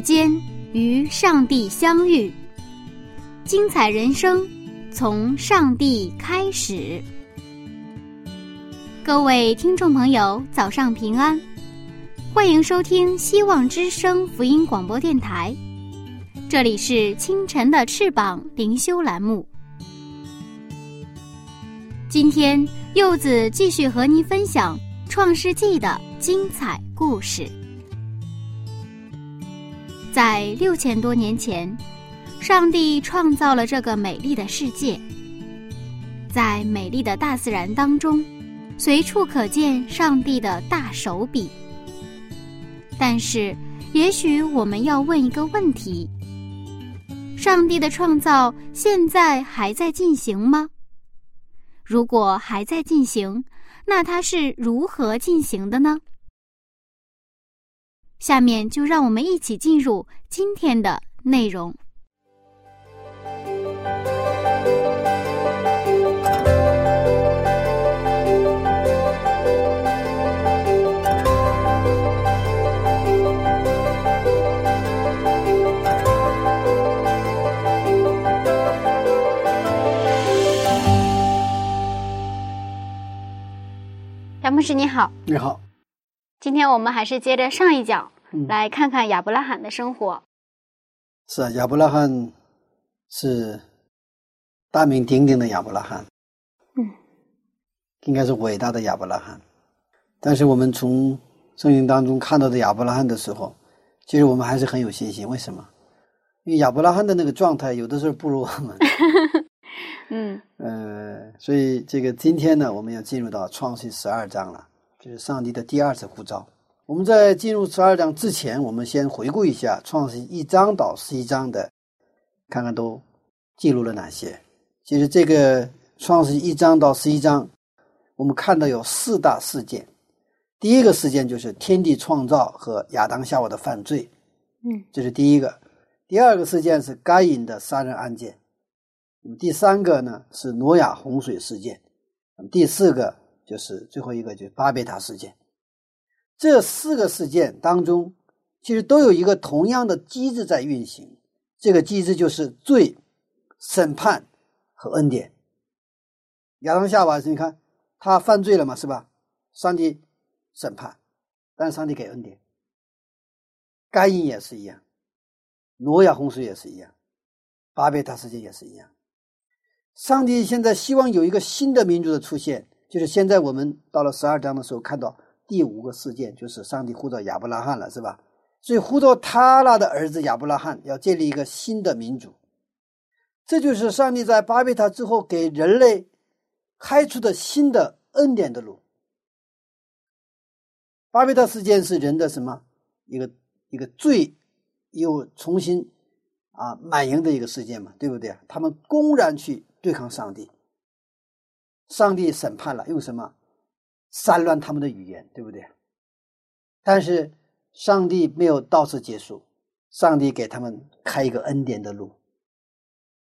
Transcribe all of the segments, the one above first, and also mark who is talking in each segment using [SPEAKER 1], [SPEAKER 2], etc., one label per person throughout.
[SPEAKER 1] 间与上帝相遇，精彩人生从上帝开始。各位听众朋友，早上平安，欢迎收听希望之声福音广播电台。这里是清晨的翅膀灵修栏目。今天柚子继续和您分享《创世纪》的精彩故事。在六千多年前，上帝创造了这个美丽的世界，在美丽的大自然当中。随处可见上帝的大手笔，但是，也许我们要问一个问题：上帝的创造现在还在进行吗？如果还在进行，那它是如何进行的呢？下面就让我们一起进入今天的内容。牧师你好，
[SPEAKER 2] 你好。
[SPEAKER 1] 今天我们还是接着上一讲，来看看亚伯拉罕的生活。
[SPEAKER 2] 是啊，亚伯拉罕是大名鼎鼎的亚伯拉罕，
[SPEAKER 1] 嗯，
[SPEAKER 2] 应该是伟大的亚伯拉罕。但是我们从圣经当中看到的亚伯拉罕的时候，其实我们还是很有信心。为什么？因为亚伯拉罕的那个状态，有的时候不如我们。
[SPEAKER 1] 嗯，
[SPEAKER 2] 呃，所以这个今天呢，我们要进入到创世十二章了，就是上帝的第二次呼召。我们在进入十二章之前，我们先回顾一下创世一章到十一章的，看看都记录了哪些。其实这个创世一章到十一章，我们看到有四大事件。第一个事件就是天地创造和亚当夏娃的犯罪，
[SPEAKER 1] 嗯，
[SPEAKER 2] 这是第一个。第二个事件是该隐的杀人案件。那么第三个呢是挪亚洪水事件，那么第四个就是最后一个就是巴别塔事件。这四个事件当中，其实都有一个同样的机制在运行，这个机制就是罪、审判和恩典。亚当夏娃，你看他犯罪了嘛，是吧？上帝审判，但上帝给恩典。该隐也是一样，挪亚洪水也是一样，巴别塔事件也是一样。上帝现在希望有一个新的民族的出现，就是现在我们到了十二章的时候看到第五个事件，就是上帝呼召亚伯拉罕了，是吧？所以呼召他拉的儿子亚伯拉罕要建立一个新的民族，这就是上帝在巴别塔之后给人类开出的新的恩典的路。巴别塔事件是人的什么一个一个罪又重新啊满盈的一个事件嘛，对不对啊？他们公然去。对抗上帝，上帝审判了，用什么散乱他们的语言，对不对？但是上帝没有到此结束，上帝给他们开一个恩典的路，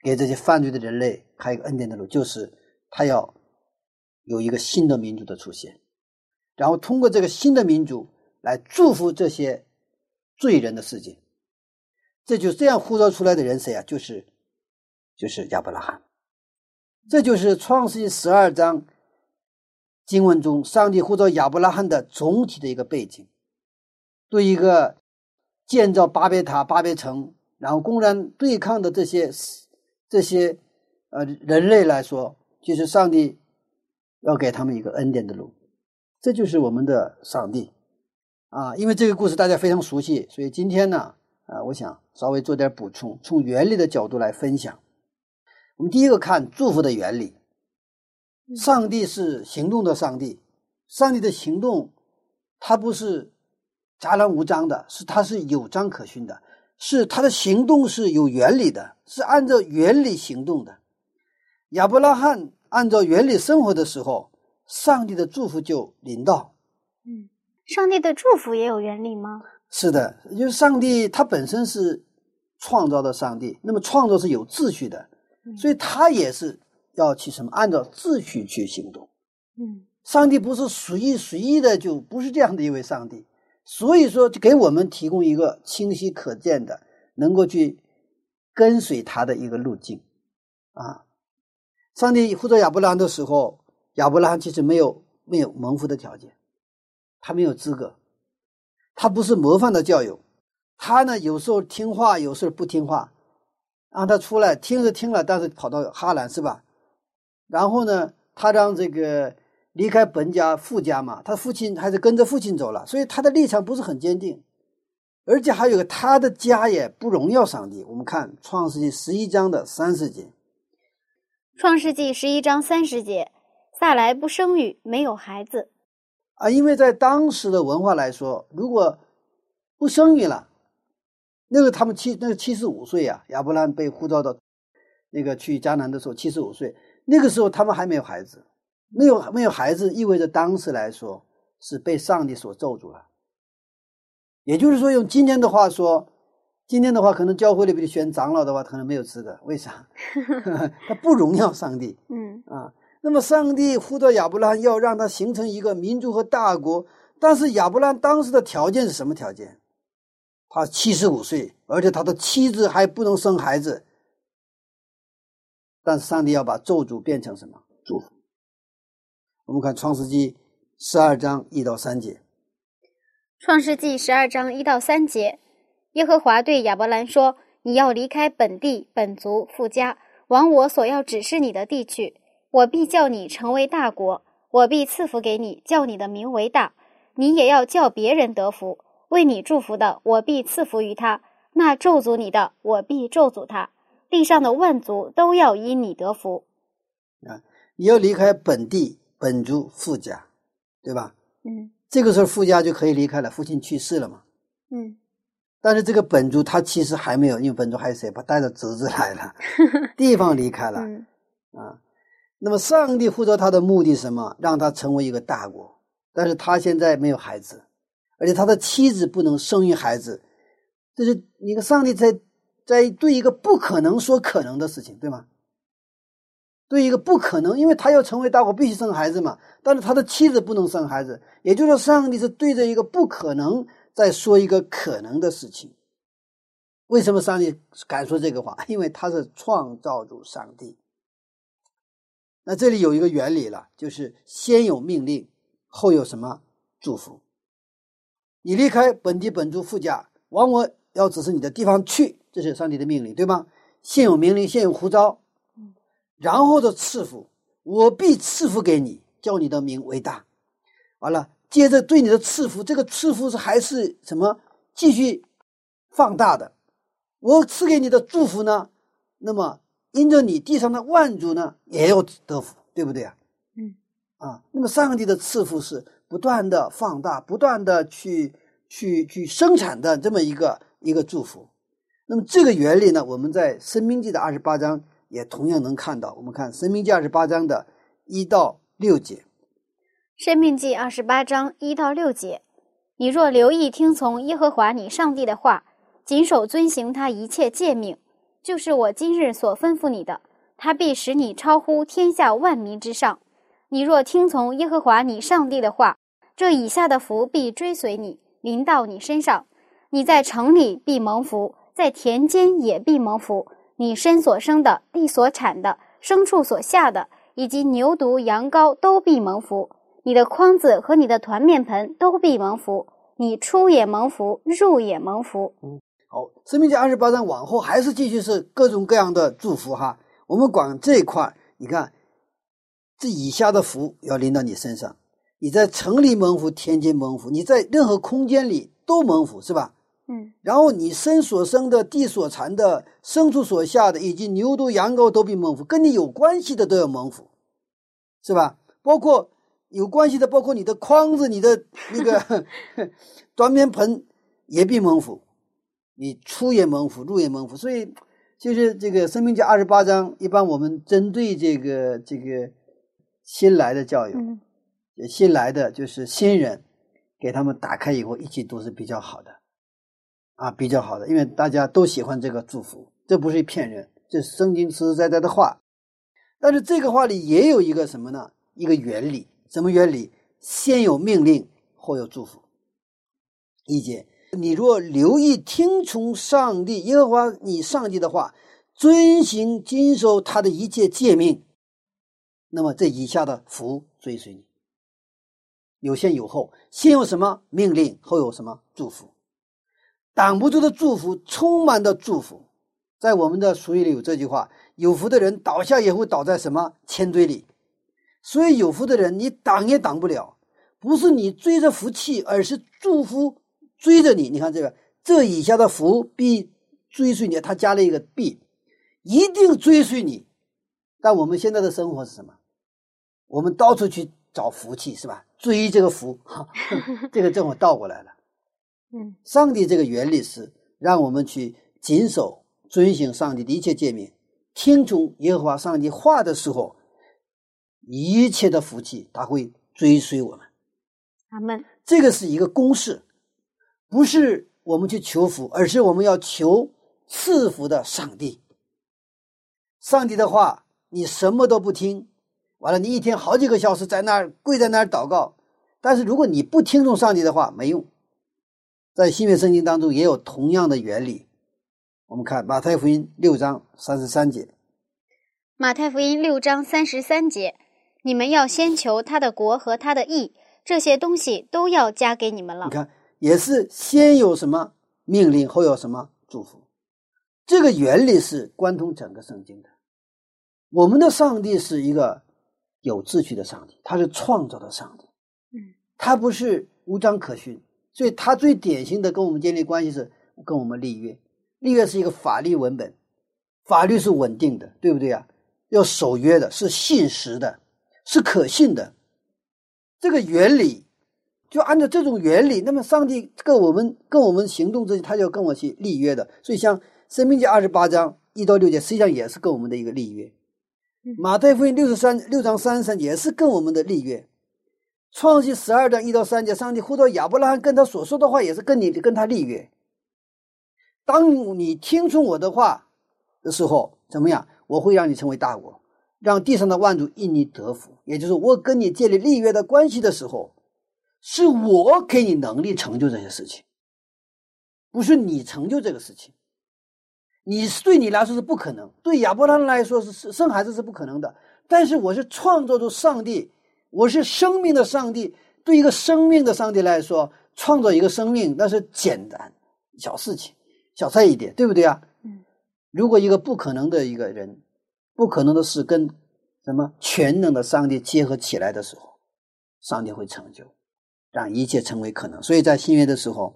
[SPEAKER 2] 给这些犯罪的人类开一个恩典的路，就是他要有一个新的民族的出现，然后通过这个新的民族来祝福这些罪人的世界。这就这样呼召出来的人谁啊？就是就是亚伯拉罕。这就是创世纪十二章经文中上帝呼召亚伯拉罕的总体的一个背景。对一个建造巴别塔、巴别城，然后公然对抗的这些这些呃人类来说，就是上帝要给他们一个恩典的路。这就是我们的上帝啊！因为这个故事大家非常熟悉，所以今天呢，啊，我想稍微做点补充，从原理的角度来分享。我们第一个看祝福的原理。上帝是行动的上帝，上帝的行动，他不是杂乱无章的，是他是有章可循的，是他的行动是有原理的，是按照原理行动的。亚伯拉罕按照原理生活的时候，上帝的祝福就临到。
[SPEAKER 1] 嗯，上帝的祝福也有原理吗？
[SPEAKER 2] 是的，因为上帝他本身是创造的上帝，那么创造是有秩序的，所以他也是。要去什么？按照秩序去行动。
[SPEAKER 1] 嗯，
[SPEAKER 2] 上帝不是随意随意的，就不是这样的一位上帝。所以说，就给我们提供一个清晰可见的，能够去跟随他的一个路径。啊，上帝呼召亚伯拉罕的时候，亚伯拉罕其实没有没有蒙福的条件，他没有资格，他不是模范的教友，他呢有时候听话，有时候不听话，让他出来听是听了，但是跑到哈兰是吧？然后呢，他让这个离开本家父家嘛，他父亲还是跟着父亲走了，所以他的立场不是很坚定，而且还有个他的家也不荣耀上帝。我们看创世纪十一章的三十节，
[SPEAKER 1] 创世纪十一章三十节，萨莱不生育，没有孩子
[SPEAKER 2] 啊，因为在当时的文化来说，如果不生育了，那个他们七那个七十五岁啊，亚伯兰被呼召到那个去迦南的时候，七十五岁。那个时候他们还没有孩子，没有没有孩子，意味着当时来说是被上帝所咒住了。也就是说，用今天的话说，今天的话可能教会里边选长老的话，可能没有资格。为啥？他不荣耀上帝。
[SPEAKER 1] 嗯
[SPEAKER 2] 啊，那么上帝呼召亚伯拉罕要让他形成一个民族和大国，但是亚伯拉罕当时的条件是什么条件？他七十五岁，而且他的妻子还不能生孩子。但是上帝要把咒诅变成什么祝福？我们看创世纪十二章一到三节。
[SPEAKER 1] 创世纪十二章一到三节，耶和华对亚伯兰说：“你要离开本地、本族、富家，往我所要指示你的地去。我必叫你成为大国，我必赐福给你，叫你的名为大。你也要叫别人得福。为你祝福的，我必赐福于他；那咒诅你的，我必咒诅他。”地上的万族都要因你得福，
[SPEAKER 2] 啊！你要离开本地本族富家，对
[SPEAKER 1] 吧？嗯，
[SPEAKER 2] 这个时候富家就可以离开了，父亲去世了嘛。
[SPEAKER 1] 嗯，
[SPEAKER 2] 但是这个本族他其实还没有，因为本族还有谁？他带着侄子来了，地方离开了。啊，那么上帝呼召他的目的是什么？让他成为一个大国，但是他现在没有孩子，而且他的妻子不能生育孩子，这是一个上帝在。在对一个不可能说可能的事情，对吗？对一个不可能，因为他要成为大国，必须生孩子嘛。但是他的妻子不能生孩子，也就是说，上帝是对着一个不可能在说一个可能的事情。为什么上帝敢说这个话？因为他是创造主上帝。那这里有一个原理了，就是先有命令，后有什么祝福？你离开本地本族富家，往我要指示你的地方去。这是上帝的命令，对吗？现有命令，现有呼召，然后的赐福，我必赐福给你，叫你的名为大。完了，接着对你的赐福，这个赐福是还是什么？继续放大的。我赐给你的祝福呢？那么因着你地上的万族呢，也要得福，对不对啊？
[SPEAKER 1] 嗯。
[SPEAKER 2] 啊，那么上帝的赐福是不断的放大，不断的去去去生产的这么一个一个祝福。那么这个原理呢，我们在《生命记》的二十八章也同样能看到。我们看《生命记》二十八章的一到六节，《
[SPEAKER 1] 生命记》二十八章一到六节：你若留意听从耶和华你上帝的话，谨守遵行他一切诫命，就是我今日所吩咐你的，他必使你超乎天下万民之上。你若听从耶和华你上帝的话，这以下的福必追随你，临到你身上。你在城里必蒙福。在田间也必蒙福，你身所生的、地所产的、牲畜所下的，以及牛犊、羊羔都必蒙福。你的筐子和你的团面盆都必蒙福。你出也蒙福，入也蒙福。
[SPEAKER 2] 嗯，好，《生命记》二十八章往后还是继续是各种各样的祝福哈。我们管这一块，你看，这以下的福要临到你身上。你在城里蒙福，天津蒙福，你在任何空间里都蒙福，是吧？
[SPEAKER 1] 嗯，
[SPEAKER 2] 然后你身所生的、地所产的、牲畜所下的，以及牛犊、羊羔都必蒙福，跟你有关系的都要蒙福，是吧？包括有关系的，包括你的筐子、你的那个 端面盆也必蒙福，你出也蒙福，入也蒙福。所以，就是这个《生命记》二十八章，一般我们针对这个这个新来的教友，
[SPEAKER 1] 嗯
[SPEAKER 2] 新来的就是新人，给他们打开以后一起读是比较好的，啊，比较好的，因为大家都喜欢这个祝福，这不是骗人，这是圣经实实在在的话。但是这个话里也有一个什么呢？一个原理，什么原理？先有命令，后有祝福。一节，你若留意听从上帝耶和华你上帝的话，遵行谨守他的一切诫命，那么这以下的福追随你。有先有后，先有什么命令，后有什么祝福？挡不住的祝福，充满的祝福。在我们的俗语里有这句话：“有福的人倒下也会倒在什么铅堆里。”所以有福的人，你挡也挡不了。不是你追着福气，而是祝福追着你。你看这个，这以下的福必追随你。他加了一个必，一定追随你。但我们现在的生活是什么？我们到处去找福气，是吧？追这个福，哈，这个正好倒过来了。
[SPEAKER 1] 嗯
[SPEAKER 2] 上帝这个原理是让我们去谨守、遵行上帝的一切诫命，听从耶和华上帝话的时候，一切的福气他会追随我们。
[SPEAKER 1] 阿门。
[SPEAKER 2] 这个是一个公式，不是我们去求福，而是我们要求赐福的上帝。上帝的话，你什么都不听，完了，你一天好几个小时在那儿跪在那儿祷告，但是如果你不听从上帝的话，没用。在新约圣经当中也有同样的原理。我们看马太福音六章三十三节，
[SPEAKER 1] 马太福音六章三十三节：你们要先求他的国和他的义，这些东西都要加给你们了
[SPEAKER 2] 你。看也是先有什么命令，后有什么祝福。这个原理是贯通整个圣经的。我们的上帝是一个有秩序的上帝，他是创造的上帝，
[SPEAKER 1] 嗯，
[SPEAKER 2] 他不是无章可循，所以他最典型的跟我们建立关系是跟我们立约。立约是一个法律文本，法律是稳定的，对不对啊？要守约的，是信实的，是可信的。这个原理就按照这种原理，那么上帝跟我们跟我们行动之间，他就要跟我去立约的。所以像《生命记》二十八章一到六节，实际上也是跟我们的一个立约。马太福音六十三六章三十三节也是跟我们的立约。创世十二章一到三节，上帝呼召亚伯拉罕跟他所说的话，也是跟你跟他立约。当你听从我的话的时候，怎么样？我会让你成为大国，让地上的万族因你得福。也就是我跟你建立立约的关系的时候，是我给你能力成就这些事情，不是你成就这个事情。你对你来说是不可能，对亚伯拉罕来说是是生孩子是不可能的。但是我是创造出上帝，我是生命的上帝。对一个生命的上帝来说，创造一个生命那是简单小事情，小菜一碟，对不对啊？
[SPEAKER 1] 嗯。
[SPEAKER 2] 如果一个不可能的一个人，不可能的事跟什么全能的上帝结合起来的时候，上帝会成就，让一切成为可能。所以在新约的时候，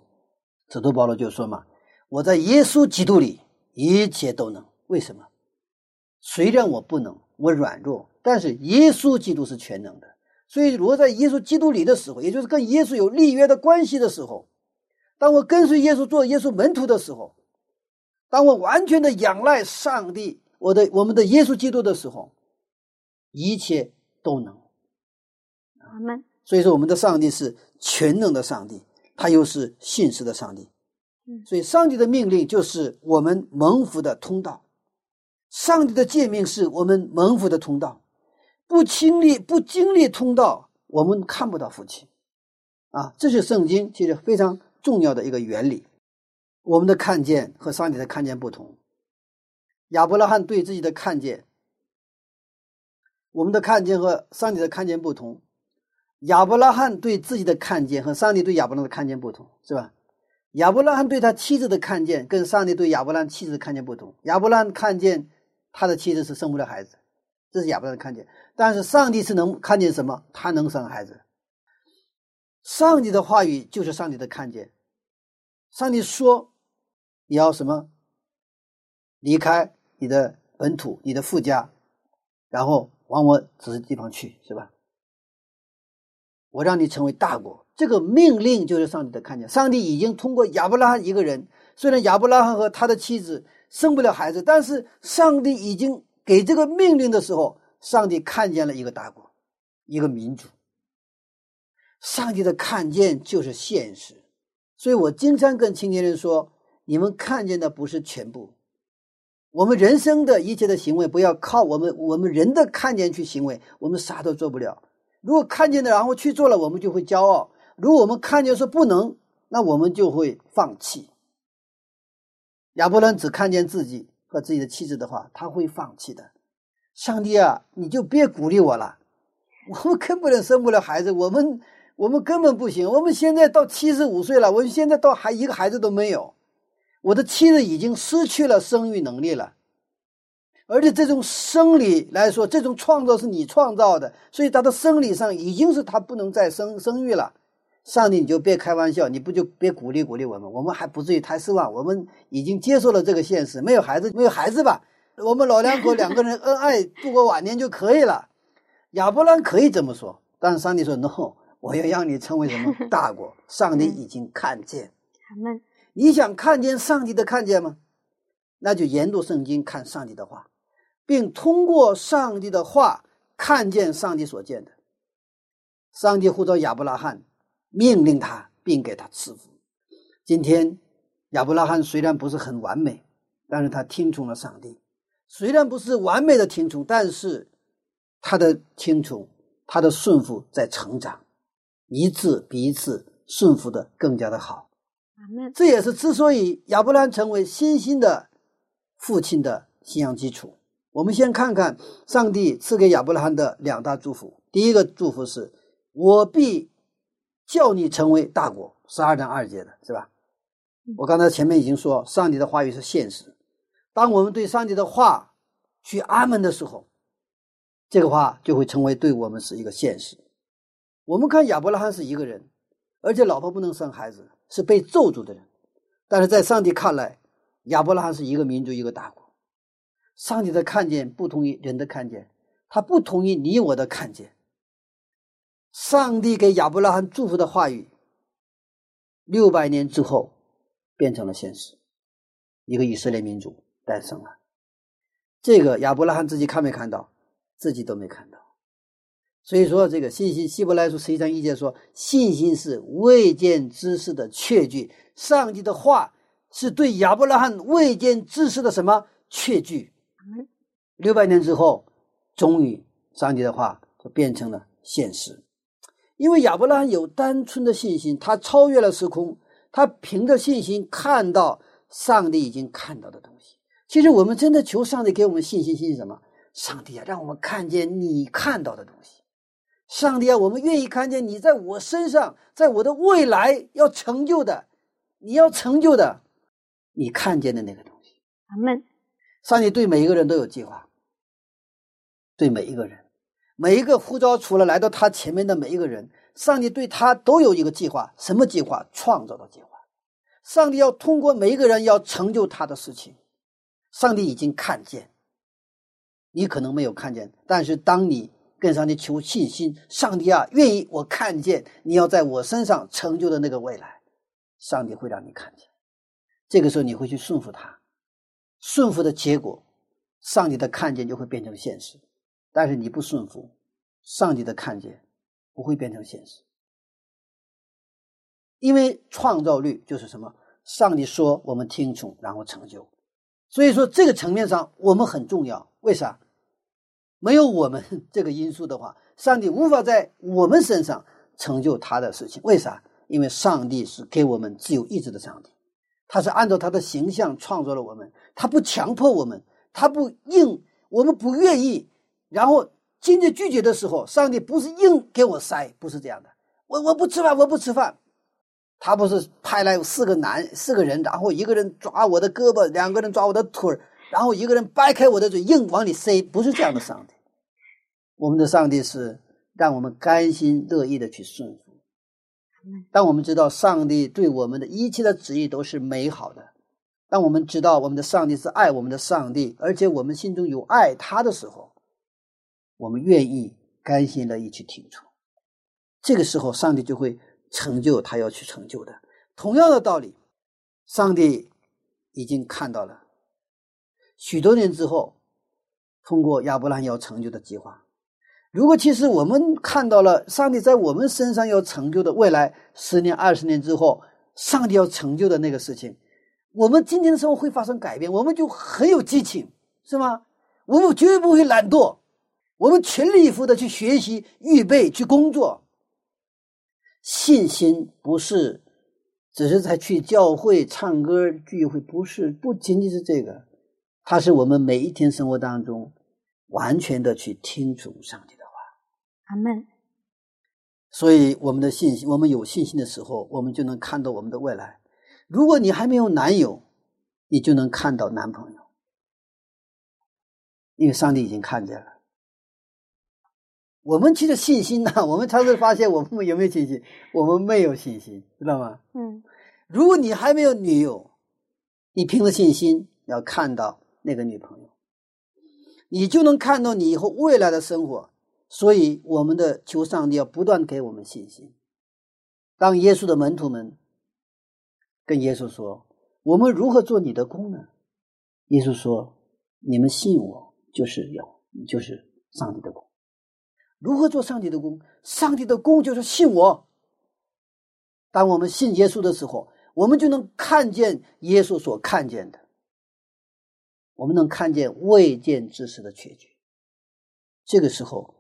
[SPEAKER 2] 使徒保罗就说嘛：“我在耶稣基督里一切都能。”为什么？虽然我不能，我软弱，但是耶稣基督是全能的。所以，如果在耶稣基督里的时候，也就是跟耶稣有立约的关系的时候，当我跟随耶稣做耶稣门徒的时候，当我完全的仰赖上帝，我的我们的耶稣基督的时候，一切都能。
[SPEAKER 1] 阿门。
[SPEAKER 2] 所以说，我们的上帝是全能的上帝，他又是信实的上帝。所以，上帝的命令就是我们蒙福的通道，上帝的诫命是我们蒙福的通道。不经历不经历通道，我们看不到福气。啊，这是圣经其实非常重要的一个原理。我们的看见和上帝的看见不同。亚伯拉罕对自己的看见，我们的看见和上帝的看见不同。亚伯拉罕对自己的看见和上帝对亚伯拉罕的看见不同，是吧？亚伯拉罕对他妻子的看见跟上帝对亚伯拉罕妻子的看见不同。亚伯拉罕看见他的妻子是生不了孩子，这是亚伯拉罕看见。但是上帝是能看见什么？他能生孩子。上帝的话语就是上帝的看见，上帝说你要什么？离开你的本土，你的父家，然后往我指示地方去，是吧？我让你成为大国，这个命令就是上帝的看见。上帝已经通过亚伯拉罕一个人，虽然亚伯拉罕和他的妻子生不了孩子，但是上帝已经给这个命令的时候，上帝看见了一个大国，一个民族。上帝的看见就是现实，所以我经常跟青年人说：你们看见的不是全部。我们人生的一切的行为，不要靠我们我们人的看见去行为，我们啥都做不了。如果看见了，然后去做了，我们就会骄傲；如果我们看见说不能，那我们就会放弃。亚伯伦只看见自己和自己的妻子的话，他会放弃的。上帝啊，你就别鼓励我了，我们根本生不了孩子，我们我们根本不行。我们现在到七十五岁了，我们现在到还一个孩子都没有。我的妻子已经失去了生育能力了，而且这种生理来说，这种创造是你创造的，所以他的生理上已经是他不能再生生育了。上帝，你就别开玩笑，你不就别鼓励鼓励我们？我们还不至于太失望，我们已经接受了这个现实，没有孩子，没有孩子吧？我们老两口两个人恩爱度过晚年就可以了。亚伯兰可以这么说，但是上帝说：“no，我要让你成为什么 大国？”上帝已经看见。你想看见上帝的看见吗？那就研读圣经，看上帝的话，并通过上帝的话看见上帝所见的。上帝呼召亚伯拉罕，命令他，并给他赐福。今天亚伯拉罕虽然不是很完美，但是他听从了上帝。虽然不是完美的听从，但是他的听从，他的顺服在成长，一次比一次顺服的更加的好。这也是之所以亚伯拉罕成为新兴的父亲的信仰基础。我们先看看上帝赐给亚伯拉罕的两大祝福。第一个祝福是：“我必叫你成为大国。”十二章二节的是吧？我刚才前面已经说，上帝的话语是现实。当我们对上帝的话去阿门的时候，这个话就会成为对我们是一个现实。我们看亚伯拉罕是一个人，而且老婆不能生孩子。是被咒诅的人，但是在上帝看来，亚伯拉罕是一个民族，一个大国。上帝的看见不同于人的看见，他不同于你我的看见。上帝给亚伯拉罕祝福的话语，六百年之后变成了现实，一个以色列民族诞生了。这个亚伯拉罕自己看没看到？自己都没看到。所以说，这个信心，希伯来书十一章一节说，信心是未见之事的确据。上帝的话是对亚伯拉罕未见之事的什么确据？六百年之后，终于上帝的话就变成了现实。因为亚伯拉罕有单纯的信心，他超越了时空，他凭着信心看到上帝已经看到的东西。其实我们真的求上帝给我们信心，信心什么？上帝啊，让我们看见你看到的东西。上帝啊，我们愿意看见你在我身上，在我的未来要成就的，你要成就的，你看见的那个东西。
[SPEAKER 1] 阿门。
[SPEAKER 2] 上帝对每一个人都有计划，对每一个人，每一个呼召除了来到他前面的每一个人，上帝对他都有一个计划。什么计划？创造的计划。上帝要通过每一个人要成就他的事情。上帝已经看见，你可能没有看见，但是当你。跟上帝求信心，上帝啊，愿意我看见你要在我身上成就的那个未来，上帝会让你看见。这个时候你会去顺服他，顺服的结果，上帝的看见就会变成现实。但是你不顺服，上帝的看见不会变成现实，因为创造律就是什么？上帝说我们听从，然后成就。所以说这个层面上我们很重要，为啥？没有我们 这个因素的话，上帝无法在我们身上成就他的事情。为啥？因为上帝是给我们自由意志的上帝，他是按照他的形象创造了我们，他不强迫我们，他不硬，我们不愿意，然后坚决拒绝的时候，上帝不是硬给我塞，不是这样的。我我不吃饭，我不吃饭，他不是派来四个男四个人，然后一个人抓我的胳膊，两个人抓我的腿。然后一个人掰开我的嘴，硬往里塞，不是这样的上帝。我们的上帝是让我们甘心乐意的去顺服。当我们知道上帝对我们的一切的旨意都是美好的，当我们知道我们的上帝是爱我们的上帝，而且我们心中有爱他的时候，我们愿意甘心乐意去听从。这个时候，上帝就会成就他要去成就的。同样的道理，上帝已经看到了许多年之后，通过亚伯拉罕要成就的计划。如果其实我们看到了上帝在我们身上要成就的未来十年、二十年之后，上帝要成就的那个事情，我们今天的生活会发生改变，我们就很有激情，是吗？我们绝对不会懒惰，我们全力以赴的去学习、预备、去工作。信心不是只是在去教会唱歌聚会，不是，不仅仅是这个，它是我们每一天生活当中完全的去听从上帝的话。
[SPEAKER 1] 阿门。
[SPEAKER 2] 所以，我们的信心，我们有信心的时候，我们就能看到我们的未来。如果你还没有男友，你就能看到男朋友，因为上帝已经看见了。我们其实信心呢，我们常常发现我们有没有信心？我们没有信心，知道吗？
[SPEAKER 1] 嗯。
[SPEAKER 2] 如果你还没有女友，你凭着信心要看到那个女朋友，你就能看到你以后未来的生活。所以，我们的求上帝要不断给我们信心。当耶稣的门徒们跟耶稣说：“我们如何做你的工呢？”耶稣说：“你们信我，就是有，就是上帝的工。如何做上帝的工？上帝的工就是信我。当我们信耶稣的时候，我们就能看见耶稣所看见的，我们能看见未见之事的结局。这个时候。”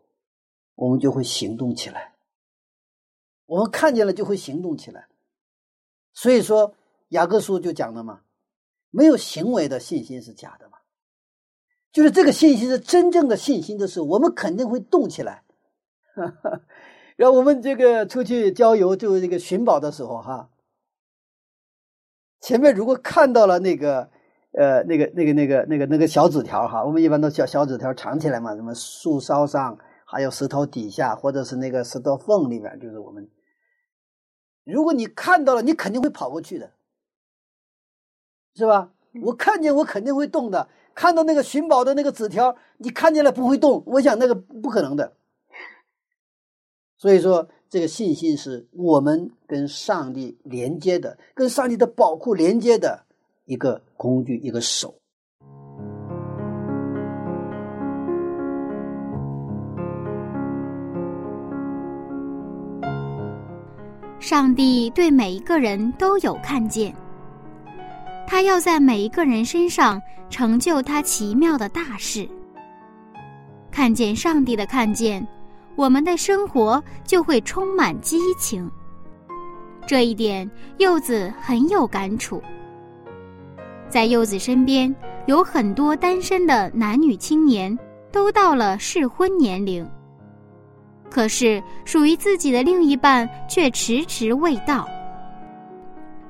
[SPEAKER 2] 我们就会行动起来，我们看见了就会行动起来。所以说，雅各书就讲了嘛，没有行为的信心是假的嘛。就是这个信心是真正的信心的时候，我们肯定会动起来。然后我们这个出去郊游，就是这个寻宝的时候，哈，前面如果看到了那个呃那个那个那个那个那个小纸条哈，我们一般都小小纸条藏起来嘛，什么树梢上。还有石头底下，或者是那个石头缝里面，就是我们。如果你看到了，你肯定会跑过去的，是吧？我看见，我肯定会动的。看到那个寻宝的那个纸条，你看见了不会动，我想那个不可能的。所以说，这个信心是我们跟上帝连接的，跟上帝的宝库连接的一个工具，一个手。
[SPEAKER 1] 上帝对每一个人都有看见，他要在每一个人身上成就他奇妙的大事。看见上帝的看见，我们的生活就会充满激情。这一点，柚子很有感触。在柚子身边有很多单身的男女青年，都到了适婚年龄。可是，属于自己的另一半却迟迟未到。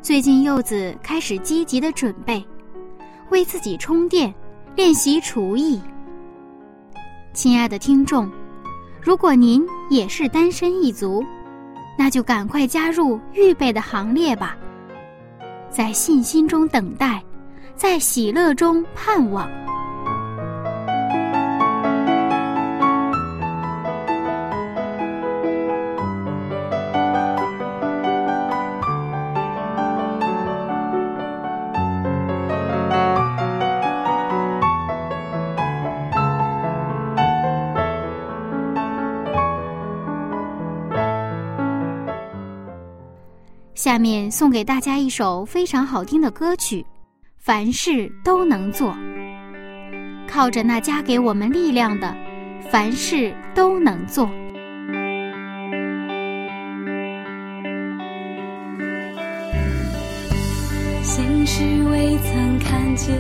[SPEAKER 1] 最近，柚子开始积极的准备，为自己充电，练习厨艺。亲爱的听众，如果您也是单身一族，那就赶快加入预备的行列吧，在信心中等待，在喜乐中盼望。下面送给大家一首非常好听的歌曲，凡事都能做。靠着那加给我们力量的，凡事都能做。
[SPEAKER 3] 心事未曾看见，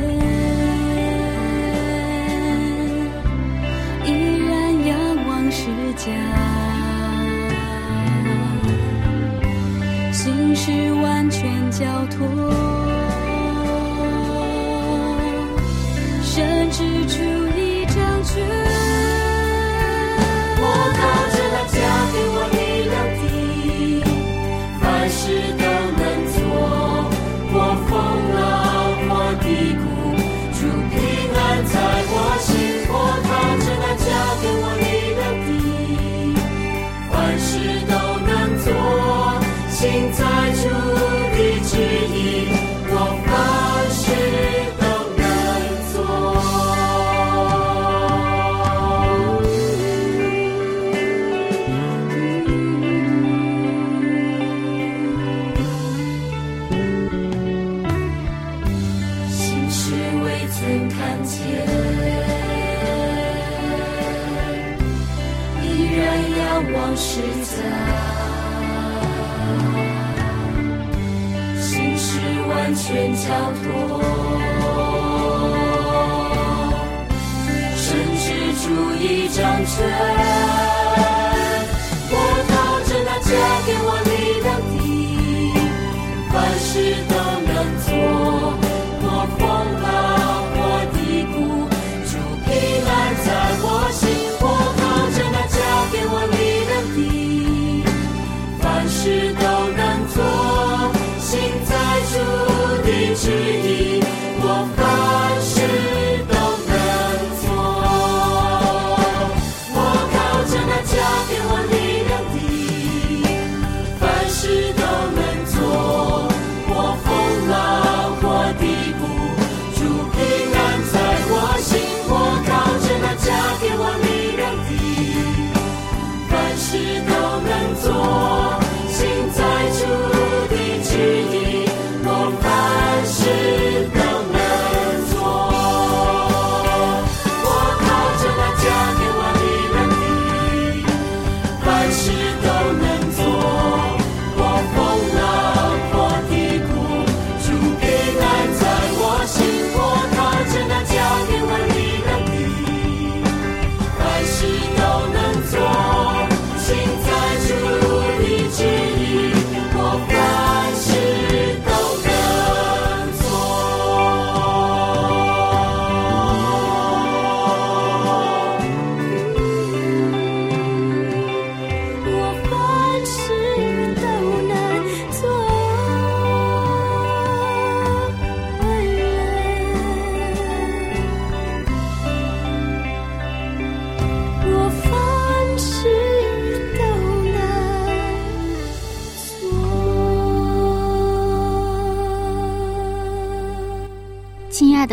[SPEAKER 3] 依然仰望世家。心事完全交托，甚至出一张嘴。意事都能做。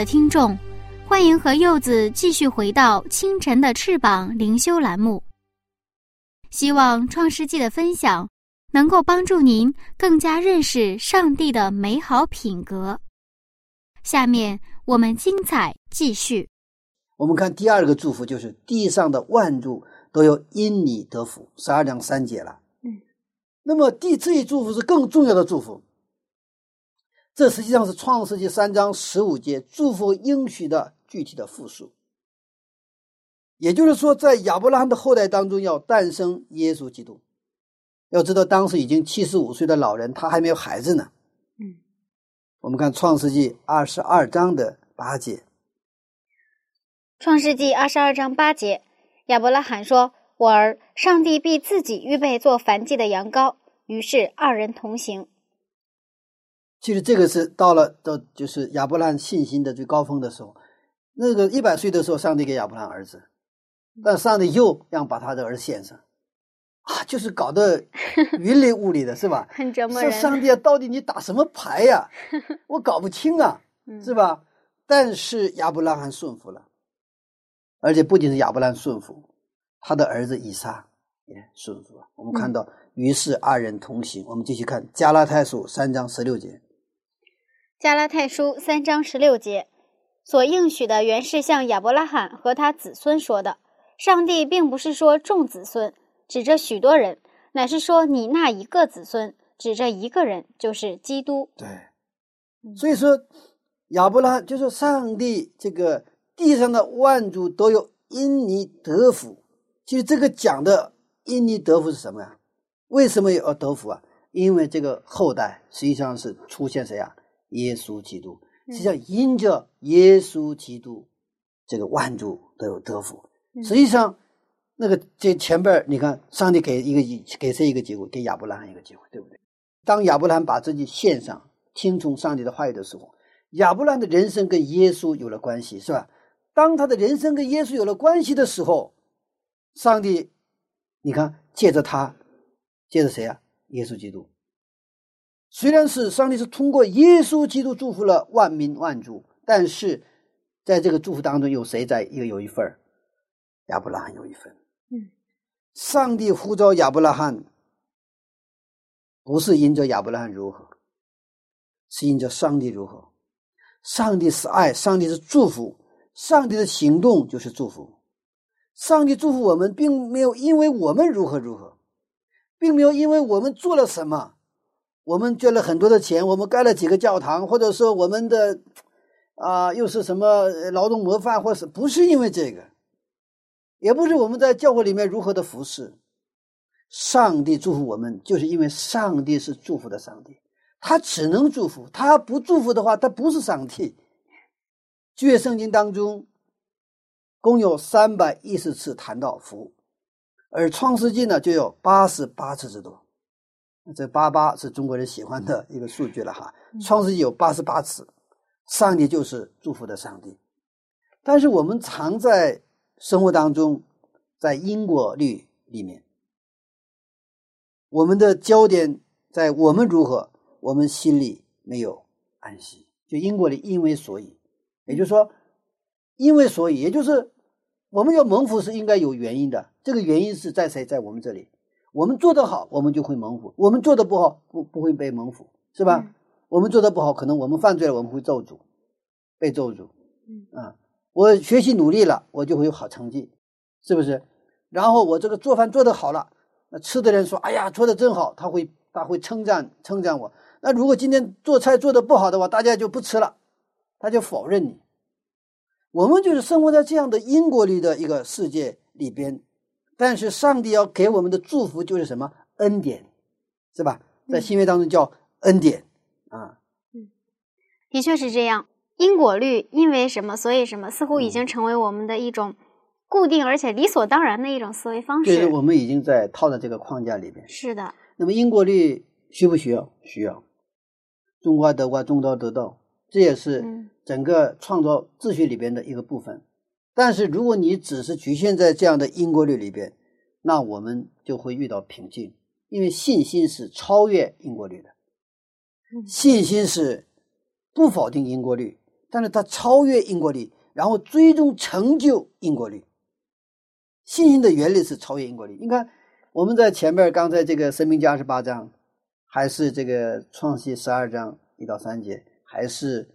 [SPEAKER 1] 的听众，欢迎和柚子继续回到清晨的翅膀灵修栏目。希望《创世纪》的分享能够帮助您更加认识上帝的美好品格。下面我们精彩继续。
[SPEAKER 2] 我们看第二个祝福，就是地上的万物都有因你得福，十二章三节了。
[SPEAKER 1] 嗯，
[SPEAKER 2] 那么第这一祝福是更重要的祝福，这实际上是创世纪三章十五节祝福应许的具体的复述。也就是说，在亚伯拉罕的后代当中要诞生耶稣基督。要知道，当时已经七十五岁的老人，他还没有孩子呢。
[SPEAKER 1] 嗯，
[SPEAKER 2] 我们看创世纪二十二章的八节。
[SPEAKER 1] 创世纪二十二章八节，亚伯拉罕说：“我儿，上帝必自己预备做燔祭的羊羔。”于是二人同行。
[SPEAKER 2] 其实这个是到了到就是亚伯拉罕信心的最高峰的时候，那个一百岁的时候，上帝给亚伯拉罕儿子，但上帝又让把他的儿子献上，啊，就是搞得 云里雾里的，是吧？
[SPEAKER 1] 很折磨人。
[SPEAKER 2] 上帝啊，到底你打什么牌呀？我搞不清啊，
[SPEAKER 1] 嗯
[SPEAKER 2] 是吧？但是亚伯拉罕顺服了，而且不仅是亚伯拉罕顺服，他的儿子以撒也顺服了。我们看到，于是二人同行。我们继续看加拉太书三章十六节。
[SPEAKER 1] 加拉太书三章十六节，所应许的原是向亚伯拉罕和他子孙说的。上帝并不是说众子孙，指着许多人，乃是说你那一个子孙，指着一个人，就是基督。
[SPEAKER 2] 对，
[SPEAKER 1] 嗯
[SPEAKER 2] 所以说亚伯拉罕就是上帝这个地上的万族都有因你得福。其实这个讲的因你得福是什么呀？为什么要得福啊？因为这个后代实际上是出现谁啊？耶稣基督。实际上因着耶稣基督，这个万主都有得福。
[SPEAKER 1] 嗯
[SPEAKER 2] 实际上，那个这前边儿你看，上帝给一个给谁一个机会？给亚伯拉罕一个机会，对不对？当亚伯拉罕把自己献上，听从上帝的话语的时候，亚伯拉罕的人生跟耶稣有了关系，是吧？当他的人生跟耶稣有了关系的时候，上帝，你看，借着他，借着谁啊？耶稣基督。虽然是上帝是通过耶稣基督祝福了万民万族，但是在这个祝福当中，有谁在一个有一份儿？亚伯拉罕有一份。
[SPEAKER 1] 嗯，
[SPEAKER 2] 上帝呼召亚伯拉罕，不是因着亚伯拉罕如何，是因着上帝如何。上帝是爱，上帝是祝福，上帝的行动就是祝福。上帝祝福我们，并没有因为我们如何如何，并没有因为我们做了什么，我们捐了很多的钱，我们盖了几个教堂，或者说我们的啊又是什么劳动模范，或是不是因为这个，也不是我们在教会里面如何的服侍。上帝祝福我们，就是因为上帝是祝福的上帝，他只能祝福，他不祝福的话，他不是上帝。旧约圣经当中，共有三百一十次谈到福，而创世纪呢就有八十八次之多。这八八是中国人喜欢的一个数据了哈。创世纪有八十八次，上帝就是祝福的上帝。但是我们常在生活当中，在因果律里面。我们的焦点在我们如何，我们心里没有安息。就因果律，因为所以，也就是说，因为所以，也就是我们要蒙福是应该有原因的。这个原因是在谁？在我们这里。我们做得好，我们就会蒙福；我们做的不好，不不会被蒙福，是吧？我们做的不好，可能我们犯罪了，我们会咒诅，被咒诅。嗯啊，我学习努力了，我就会有好成绩，是不是？然后我这个做饭做得好了。那吃的人说：“哎呀，做的真好。”他会他会称赞称赞我。那如果今天做菜做的不好的话，大家就不吃了，他就否认你。我们就是生活在这样的因果律的一个世界里边，但是上帝要给我们的祝福就是什么恩典，是吧？在新约当中叫恩典啊。
[SPEAKER 1] 嗯，的确是这样。因果律因为什么所以什么，似乎已经成为我们的一种。固定而且理所当然的一种思维方式。
[SPEAKER 2] 对，我们已经在套在这个框架里边。
[SPEAKER 1] 是的。
[SPEAKER 2] 那么因果律需不需要？需要。种瓜得瓜，种豆得豆，这也是整个创造秩序里边的一个部分。但是如果你只是局限在这样的因果律里边，那我们就会遇到瓶颈，因为信心是超越因果律的。信心是不否定因果律，但是它超越因果律，然后最终成就因果律。信心的原理是超越因果律。你看，我们在前面刚才这个《生命记》二十八章，还是这个《创世十二章一到三节，还是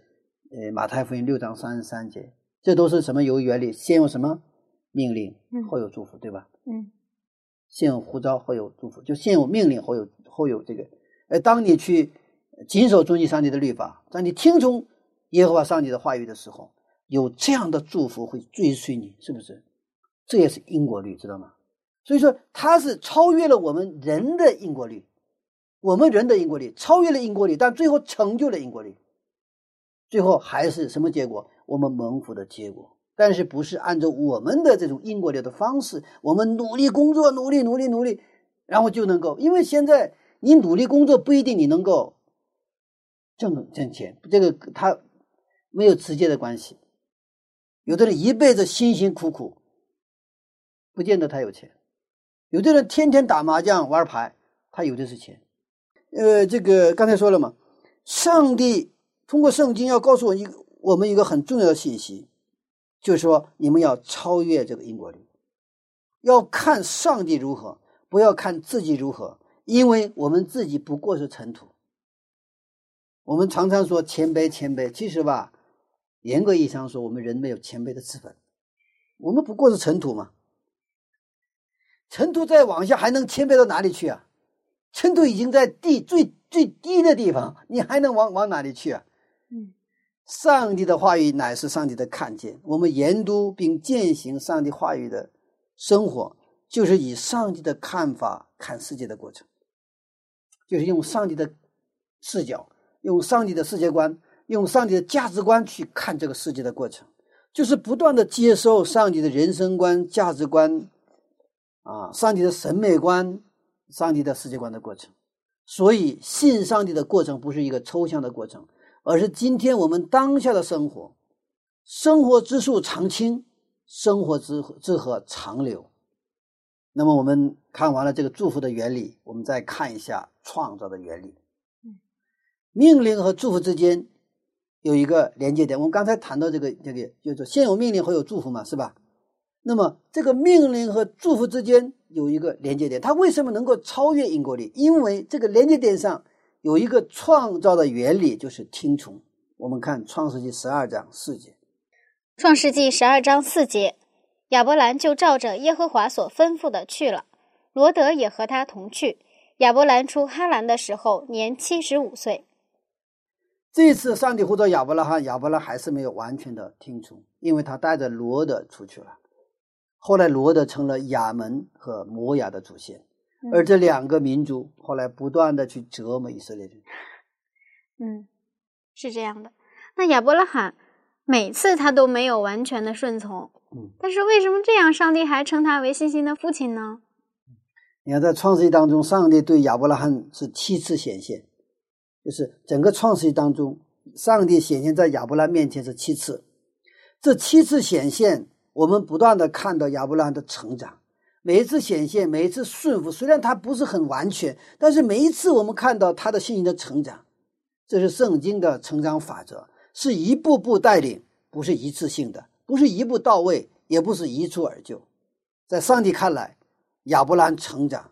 [SPEAKER 2] 呃《马太福音》六章三十三节，这都是什么有原理？先有什么命令，后有祝福，对吧？
[SPEAKER 1] 嗯。
[SPEAKER 2] 先有呼召，后有祝福，就先有命令，后有后有这个。呃，当你去谨守遵纪上帝的律法，当你听从耶和华上帝的话语的时候，有这样的祝福会追随你，是不是？这也是因果律，知道吗？所以说，它是超越了我们人的因果律，我们人的因果律超越了因果律，但最后成就了因果律。最后还是什么结果？我们蒙福的结果，但是不是按照我们的这种因果流的方式？我们努力工作，努力努力努力，然后就能够。因为现在你努力工作不一定你能够挣挣钱，这个他没有直接的关系。有的人一辈子辛辛苦苦。不见得他有钱，有的人天天打麻将玩牌，他有的是钱。呃，这个刚才说了嘛，上帝通过圣经要告诉我一个我们一个很重要的信息，就是说你们要超越这个因果律，要看上帝如何，不要看自己如何，因为我们自己不过是尘土。我们常常说谦卑谦卑，其实吧，严格意义上说，我们人没有谦卑的资本，我们不过是尘土嘛。尘土再往下还能谦卑到哪里去啊？尘土已经在地最最低的地方，你还能往往哪里去啊？
[SPEAKER 1] 嗯，
[SPEAKER 2] 上帝的话语乃是上帝的看见，我们研读并践行上帝话语的生活，就是以上帝的看法看世界的过程，就是用上帝的视角，用上帝的世界观，用上帝的价值观去看这个世界的过程，就是不断的接受上帝的人生观、价值观。啊，上帝的审美观，上帝的世界观的过程，所以信上帝的过程不是一个抽象的过程，而是今天我们当下的生活，生活之树常青，生活之之河长流。那么我们看完了这个祝福的原理，我们再看一下创造的原理。命令和祝福之间有一个连接点。我们刚才谈到这个这个，就是先有命令后有祝福嘛，是吧？那么，这个命令和祝福之间有一个连接点，它为什么能够超越因果律？因为这个连接点上有一个创造的原理，就是听从。我们看《创世纪》十二章四节：“
[SPEAKER 1] 创世纪十二章四节，亚伯兰就照着耶和华所吩咐的去了，罗德也和他同去。亚伯兰出哈兰的时候年七十五岁。
[SPEAKER 2] 这次上帝呼召亚伯拉罕，亚伯拉还是没有完全的听从，因为他带着罗德出去了。后来罗德成了亚门和摩亚的祖先，而这两个民族后来不断的去折磨以色列人。
[SPEAKER 1] 嗯，是这样的。那亚伯拉罕每次他都没有完全的顺从，
[SPEAKER 2] 嗯，
[SPEAKER 1] 但是为什么这样，上帝还称他为信心的父亲呢？
[SPEAKER 2] 你看，在创世纪当中，上帝对亚伯拉罕是七次显现，就是整个创世纪当中，上帝显现在亚伯拉面前是七次。这七次显现，我们不断的看到亚伯拉罕的成长。每一次显现，每一次顺服，虽然他不是很完全，但是每一次我们看到他的信心的成长。这是圣经的成长法则，是一步步带领，不是一次性的，不是一步到位，也不是一蹴而就。在上帝看来，亚伯拉罕成长，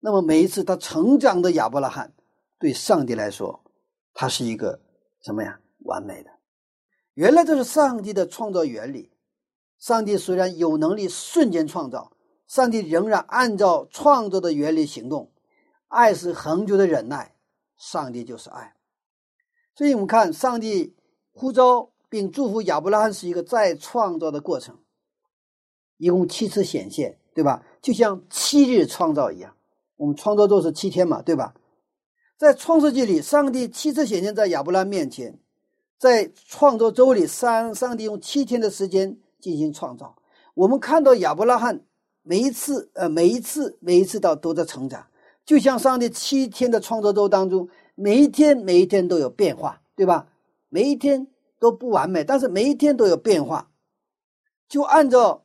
[SPEAKER 2] 那么每一次他成长的亚伯拉罕，对上帝来说，他是一个什么呀？完美的。原来这是上帝的创造原理。上帝虽然有能力瞬间创造，上帝仍然按照创造的原理行动。爱是恒久的忍耐，上帝就是爱。所以我们看，上帝呼召并祝福亚伯拉罕是一个再创造的过程，一共七次显现，对吧？就像七日创造一样，我们创造都是七天嘛，对吧？在创世纪里，上帝七次显现在亚伯拉罕面前；在创造周里，上上帝用七天的时间进行创造。我们看到亚伯拉罕每一次，呃，每一次，每一次到都在成长，就像上帝七天的创造周当中。每一天，每一天都有变化，对吧？每一天都不完美，但是每一天都有变化。就按照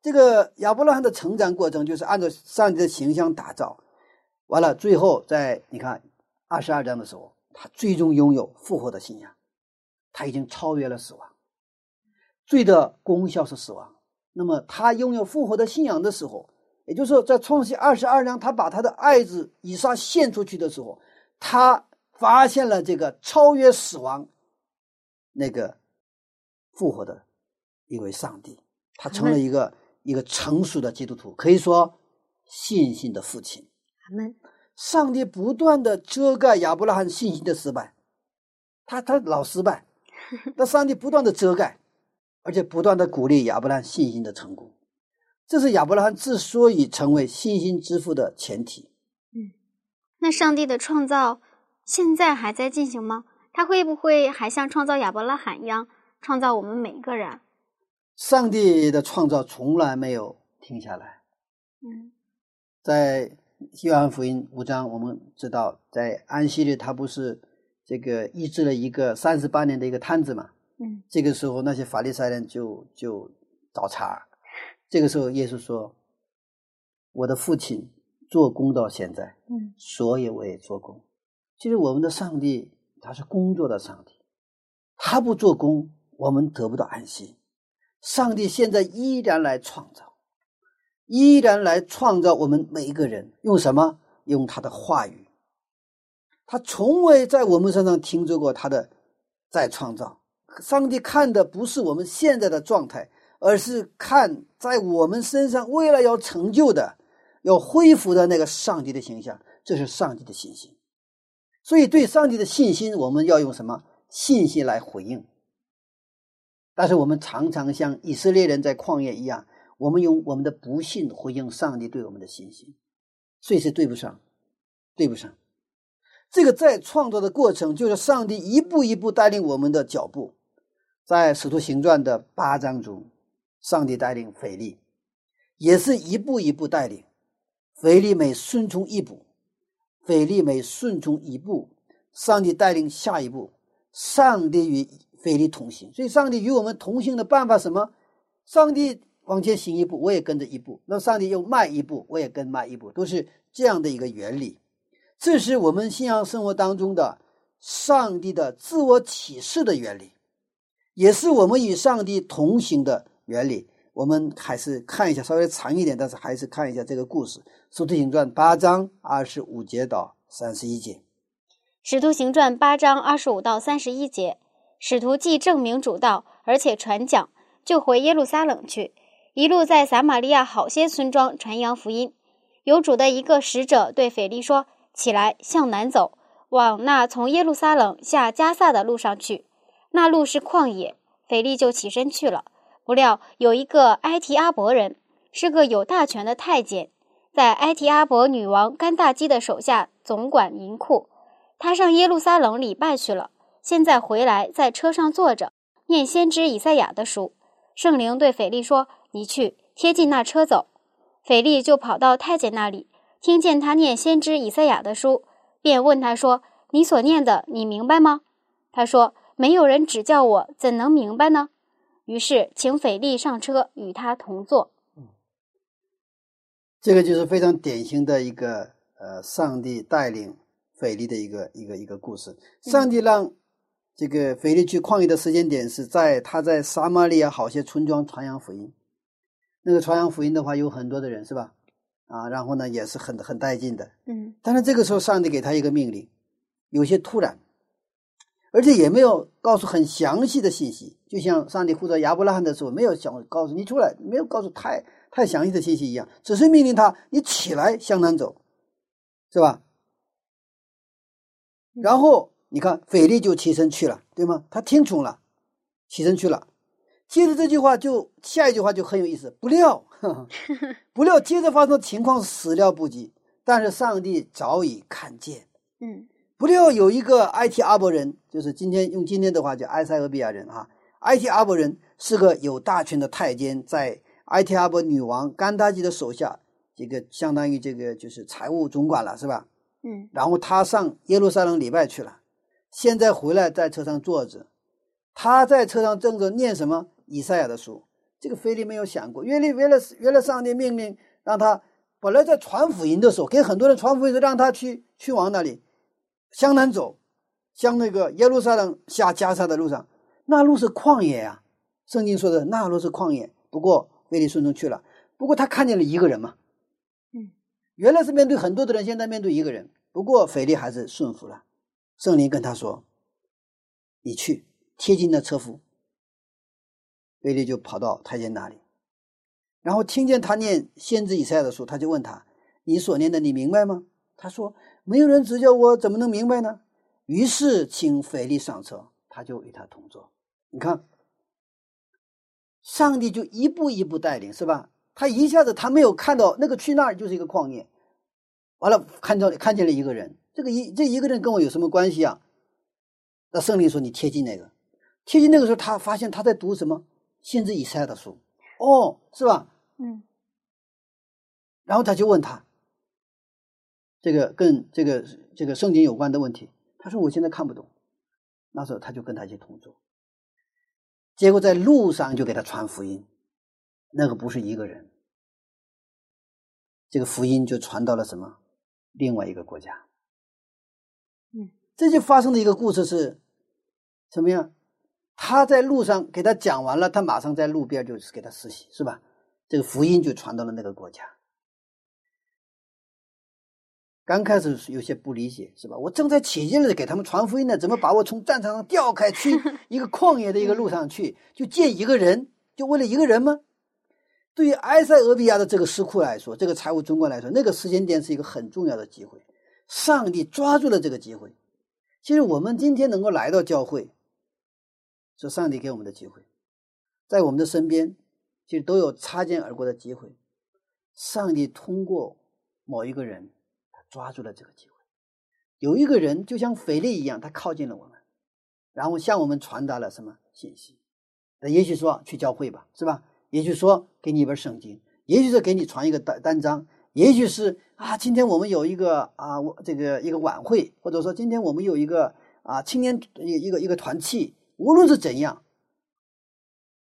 [SPEAKER 2] 这个亚伯拉罕的成长过程，就是按照上帝的形象打造。完了，最后在你看二十二章的时候，他最终拥有复活的信仰，他已经超越了死亡。罪的功效是死亡，那么他拥有复活的信仰的时候，也就是说，在创世二十二章，他把他的爱子以撒献出去的时候。他发现了这个超越死亡、那个复活的一位上帝，他成了一个一个成熟的基督徒，可以说信心的父亲。
[SPEAKER 1] 阿门。
[SPEAKER 2] 上帝不断的遮盖亚伯拉罕信心的失败，他他老失败，那上帝不断的遮盖，而且不断的鼓励亚伯拉罕信心的成功，这是亚伯拉罕之所以成为信心之父的前提。
[SPEAKER 1] 嗯那上帝的创造现在还在进行吗？他会不会还像创造亚伯拉罕一样创造我们每一个人？
[SPEAKER 2] 上帝的创造从来没有停下来。
[SPEAKER 1] 嗯，
[SPEAKER 2] 在约翰福音五章，我们知道，在安息日，他不是这个医治了一个三十八年的一个瘫子嘛？
[SPEAKER 1] 嗯，
[SPEAKER 2] 这个时候那些法利赛人就就找茬。这个时候，耶稣说：“我的父亲。”做工到现在，
[SPEAKER 1] 嗯，
[SPEAKER 2] 所以我也做工。其实我们的上帝他是工作的上帝，他不做工，我们得不到安息。上帝现在依然来创造，依然来创造我们每一个人。用什么？用他的话语。他从未在我们身上停止过他的再创造。上帝看的不是我们现在的状态，而是看在我们身上未来要成就的。要恢复的那个上帝的形象，这是上帝的信心。所以，对上帝的信心，我们要用什么信心来回应？但是，我们常常像以色列人在旷野一样，我们用我们的不信回应上帝对我们的信心，所以是对不上，对不上。这个在创造的过程，就是上帝一步一步带领我们的脚步。在使徒行传的八章中，上帝带领腓力，也是一步一步带领。腓力每顺从一步，腓力每顺从一步，上帝带领下一步。上帝与腓力同行，所以上帝与我们同行的办法什么？上帝往前行一步，我也跟着一步；那上帝又迈一步，我也跟迈一步，都是这样的一个原理。这是我们信仰生活当中的上帝的自我启示的原理，也是我们与上帝同行的原理。我们还是看一下，稍微长一点，但是还是看一下这个故事，《使徒行传》八章二十五节到三十一节，《
[SPEAKER 1] 使徒行传》八章二十五到三十一节，使徒既证明主道，而且传讲，就回耶路撒冷去，一路在撒玛利亚好些村庄传扬福音。有主的一个使者对腓力说：“起来，向南走，往那从耶路撒冷下加萨的路上去。那路是旷野。”腓力就起身去了。不料有一个埃提阿伯人，是个有大权的太监，在埃提阿伯女王甘大基的手下总管银库。他上耶路撒冷礼拜去了，现在回来，在车上坐着，念先知以赛亚的书。圣灵对腓力说：“你去，贴近那车走。”腓力就跑到太监那里，听见他念先知以赛亚的书，便问他说：“你所念的，你明白吗？”他说：“没有人指教我，怎能明白呢？”于是请斐利上车，与他同坐。
[SPEAKER 2] 这个就是非常典型的一个呃，上帝带领斐利的一个一个一个故事。上帝让这个斐利去旷野的时间点是在他在撒玛利亚好些村庄传扬福音。那个传扬福音的话，有很多的人是吧？啊，然后呢，也是很很带劲的。
[SPEAKER 1] 嗯，
[SPEAKER 2] 但是这个时候，上帝给他一个命令，有些突然，而且也没有告诉很详细的信息，就像上帝呼召亚伯拉罕的时候，没有想告诉你出来，没有告诉太太详细的信息一样，只是命令他你起来向南走，是吧？然后你看，腓力就起身去了，对吗？他听从了，起身去了。接着这句话就下一句话就很有意思，不料，不料接着发生的情况始料不及，但是上帝早已看见。
[SPEAKER 1] 嗯
[SPEAKER 2] 不料有一个埃提阿伯人，就是今天用今天的话叫埃塞俄比亚人哈。埃提阿伯人是个有大权的太监，在埃提阿伯女王甘达基的手下，这个相当于这个就是财务总管了，是吧？
[SPEAKER 1] 嗯
[SPEAKER 2] 然后他上耶路撒冷礼拜去了，现在回来在车上坐着，他在车上正着念什么以赛亚的书。这个菲利没有想过，原来原来原来上帝命令让他本来在传福音的时候，给很多人传福音的时候，让他去去往那里向南走，向那个耶路撒冷下加沙的路上，那路是旷野呀、圣经说的那路是旷野。不过菲利顺从去了，不过他看见了一个人嘛，
[SPEAKER 1] 嗯，
[SPEAKER 2] 原来是面对很多的人，现在面对一个人。不过腓力还是顺服了。圣灵跟他说：“你去贴近那车夫。”腓力就跑到太监那里，然后听见他念先知以赛亚的书，他就问他：“你所念的，你明白吗？”他说：“没有人指教我，怎么能明白呢？”于是请腓力上车，他就与他同坐。你看，上帝就一步一步带领，是吧？他一下子他没有看到那个去那儿就是一个旷野，完了看到看见了一个人，这个一这一个人跟我有什么关系啊？那圣灵说你贴近那个，贴近那个时候，他发现他在读什么先知以赛亚的书，哦，是吧？
[SPEAKER 1] 嗯
[SPEAKER 2] 然后他就问他这个跟这个这个圣经有关的问题，他说我现在看不懂。那时候他就跟他一起同坐，结果在路上就给他传福音，那个不是一个人，这个福音就传到了什么另外一个国家。
[SPEAKER 1] 嗯，
[SPEAKER 2] 这就发生的一个故事是什么样？他在路上给他讲完了，他马上在路边就是给他施洗，是吧？这个福音就传到了那个国家。刚开始有些不理解，是吧？我正在起劲的给他们传福音呢，怎么把我从战场上调开去 一个旷野的一个路上去，就见一个人，就为了一个人吗？对于埃塞俄比亚的这个石库来说，这个财务总管来说，那个时间点是一个很重要的机会，上帝抓住了这个机会。其实我们今天能够来到教会，是上帝给我们的机会，在我们的身边，其实都有擦肩而过的机会。上帝通过某一个人。抓住了这个机会，有一个人就像腓力一样，他靠近了我们，然后向我们传达了什么信息？那也许说去教会吧，是吧？也许说给你一本圣经，也许是给你传一个单单章，也许是啊，今天我们有一个啊，我这个一个晚会，或者说今天我们有一个啊青年一一个一个团契，无论是怎样，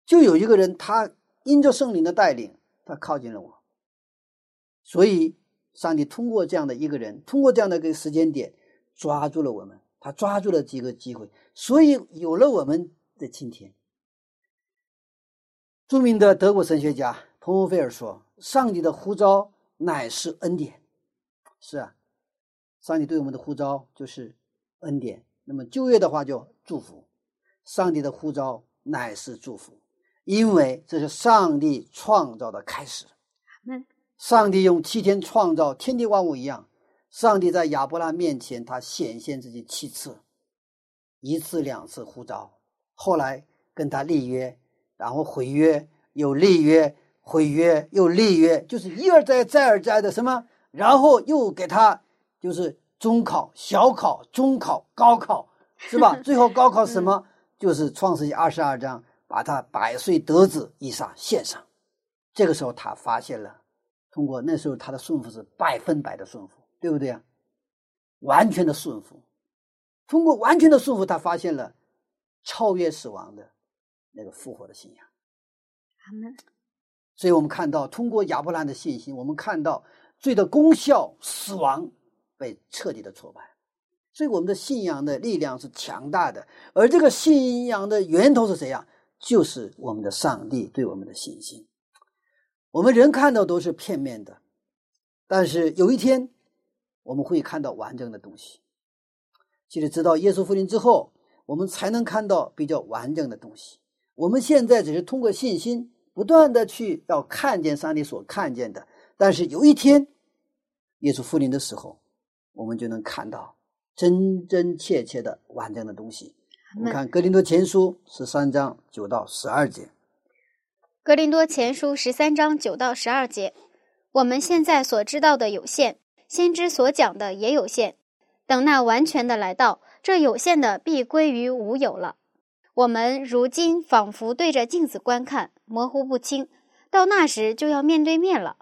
[SPEAKER 2] 就有一个人他因着圣灵的带领，他靠近了我，所以。上帝通过这样的一个人，通过这样的一个时间点，抓住了我们，他抓住了几个机会，所以有了我们的今天。著名的德国神学家彭博菲尔说：“上帝的呼召乃是恩典。”是啊，上帝对我们的呼召就是恩典。那么旧约的话叫祝福，上帝的呼召乃是祝福。因为这是上帝创造的开始。
[SPEAKER 1] 们
[SPEAKER 2] 上帝用七天创造天地万物一样，上帝在亚伯拉面前，他显现自己七次，一次两次呼召，后来跟他立约，然后毁约，又立约，毁约又立约，就是一而再再而再的什么，然后又给他就是中考、小考、中考、高考，是吧？最后高考什么？就是创世纪二十二章，把他百岁得子以撒献上。这个时候他发现了，通过那时候他的顺服是百分百的顺服，对不对啊？完全的顺服，通过完全的顺服，他发现了超越死亡的那个复活的信仰。
[SPEAKER 1] 阿门。
[SPEAKER 2] 所以我们看到，通过亚伯兰的信心，我们看到罪的功效，死亡被彻底的挫败。所以我们的信仰的力量是强大的，而这个信仰的源头是谁呀？就是我们的上帝对我们的信心。我们人看到都是片面的，但是有一天我们会看到完整的东西。其实，直到耶稣复临之后，我们才能看到比较完整的东西。我们现在只是通过信心，不断的去要看见上帝所看见的，但是有一天耶稣复临的时候，我们就能看到真真切切的完整的东西。我们看《格林多前书》十三章九到十二节。
[SPEAKER 1] 格林多前书十三章九到十二节，我们现在所知道的有限，先知所讲的也有限。等那完全的来到，这有限的必归于无有了。我们如今仿佛对着镜子观看，模糊不清；到那时就要面对面了。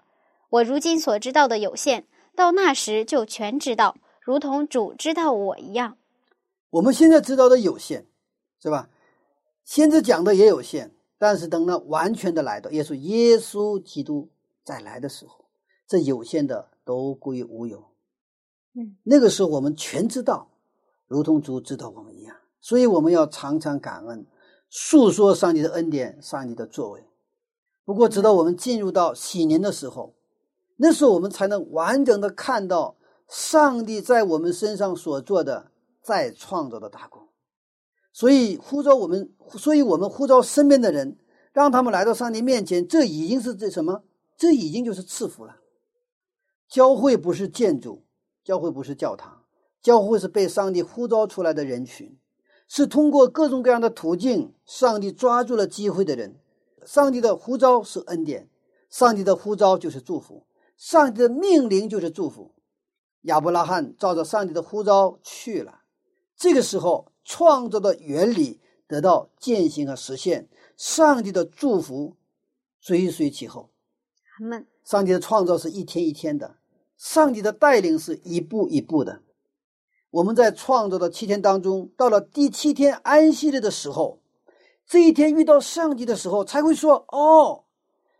[SPEAKER 1] 我如今所知道的有限，到那时就全知道，如同主知道我一样。
[SPEAKER 2] 我们现在知道的有限，是吧？先知讲的也有限。但是等到完全的来到，耶稣耶稣基督再来的时候，这有限的都归于无有。
[SPEAKER 1] 嗯，
[SPEAKER 2] 那个时候我们全知道，如同主知道我们一样。所以我们要常常感恩，诉说上帝的恩典、上帝的作为。不过，直到我们进入到喜年的时候，那时候我们才能完整的看到上帝在我们身上所做的再创造的大功。所以呼召我们，所以我们呼召身边的人，让他们来到上帝面前，这已经是这什么？这已经就是赐福了。教会不是建筑，教会不是教堂，教会是被上帝呼召出来的人群，是通过各种各样的途径，上帝抓住了机会的人。上帝的呼召是恩典，上帝的呼召就是祝福，上帝的命令就是祝福。亚伯拉罕照着上帝的呼召去了，这个时候。创造的原理得到践行和实现，上帝的祝福追随其后。
[SPEAKER 1] 他们。
[SPEAKER 2] 上帝的创造是一天一天的，上帝的带领是一步一步的。我们在创造的七天当中，到了第七天安息日的时候，这一天遇到上帝的时候，才会说：“哦，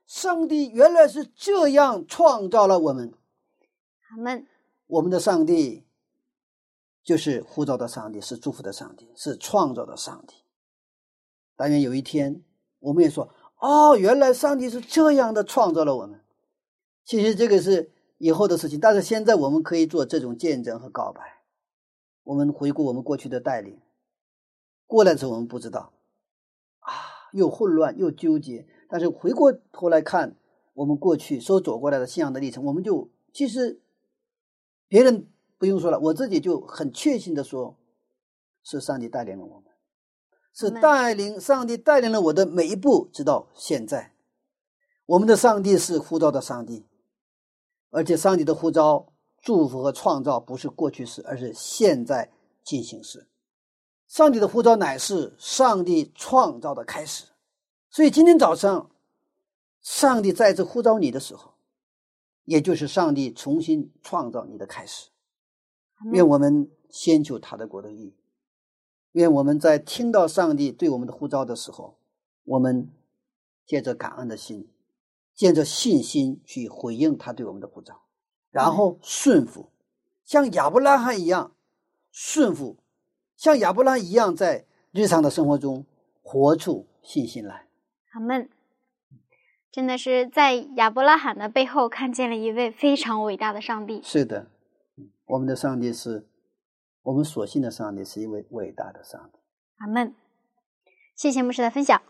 [SPEAKER 2] 上帝原来是这样创造了我们。”
[SPEAKER 1] 阿门。
[SPEAKER 2] 我们的上帝。就是呼召的上帝，是祝福的上帝，是创造的上帝。但愿有一天，我们也说：“哦，原来上帝是这样的创造了我们。”其实这个是以后的事情，但是现在我们可以做这种见证和告白。我们回顾我们过去的带领，过来的时候我们不知道，啊，又混乱又纠结。但是回过头来看，我们过去所走过来的信仰的历程，我们就其实别人。不用说了，我自己就很确信的说，是上帝带领了我们，是带领上帝带领了我的每一步，直到现在。我们的上帝是呼召的上帝，而且上帝的呼召、祝福和创造不是过去式，而是现在进行时。上帝的呼召乃是上帝创造的开始，所以今天早上，上帝再次呼召你的时候，也就是上帝重新创造你的开始。愿我们先求他的国的义。愿我们在听到上帝对我们的呼召的时候，我们借着感恩的心，借着信心去回应他对我们的呼召，然后顺服，像亚伯拉罕一样顺服，像亚伯拉罕一样在日常的生活中活出信心来。
[SPEAKER 1] 阿门。真的是在亚伯拉罕的背后看见了一位非常伟大的上帝。
[SPEAKER 2] 是的。我们的上帝是我们所信的上帝，是一位伟大的上帝。
[SPEAKER 1] 阿门。谢谢牧师的分享。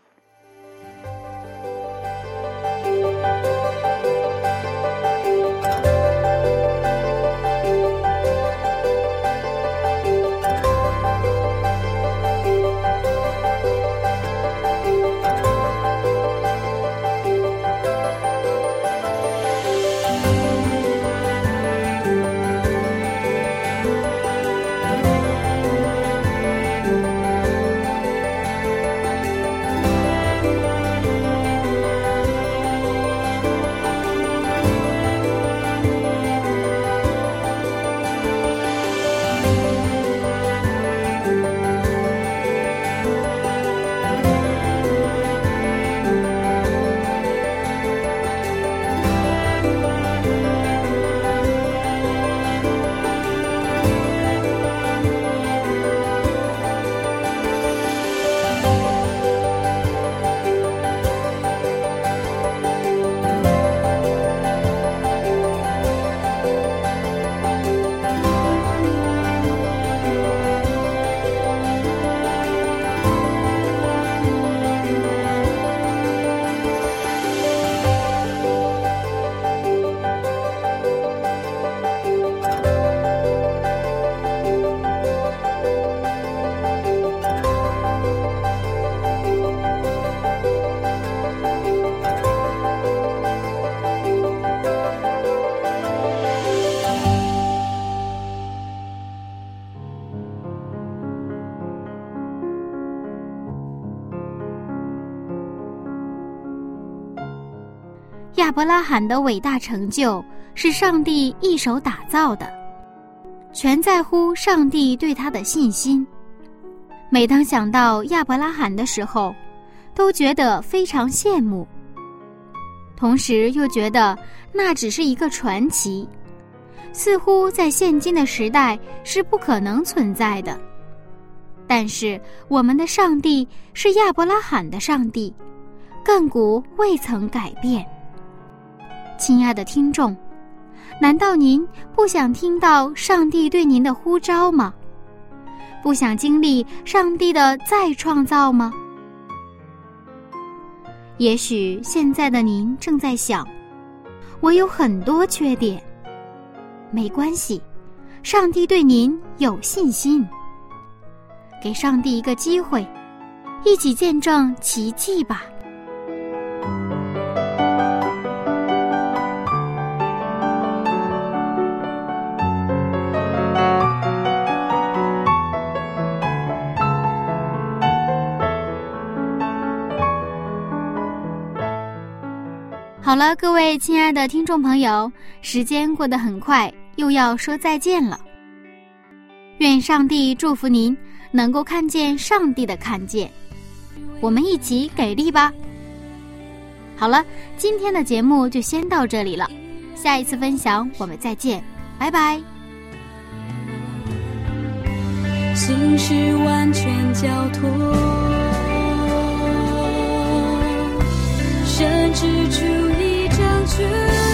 [SPEAKER 1] 伯拉罕的伟大成就是上帝一手打造的，全在乎上帝对他的信心。每当想到亚伯拉罕的时候，都觉得非常羡慕，同时又觉得那只是一个传奇，似乎在现今的时代是不可能存在的。但是我们的上帝是亚伯拉罕的上帝，亘古未曾改变。亲爱的听众，难道您不想听到上帝对您的呼召吗？不想经历上帝的再创造吗？也许现在的您正在想：我有很多缺点。没关系，上帝对您有信心。给上帝一个机会，一起见证奇迹吧。好了，各位亲爱的听众朋友，时间过得很快，又要说再见了。愿上帝祝福您，能够看见上帝的看见。我们一起给力吧！好了，今天的节目就先到这里了，下一次分享我们再见，拜拜。
[SPEAKER 3] 心事完全交托，甚至主去。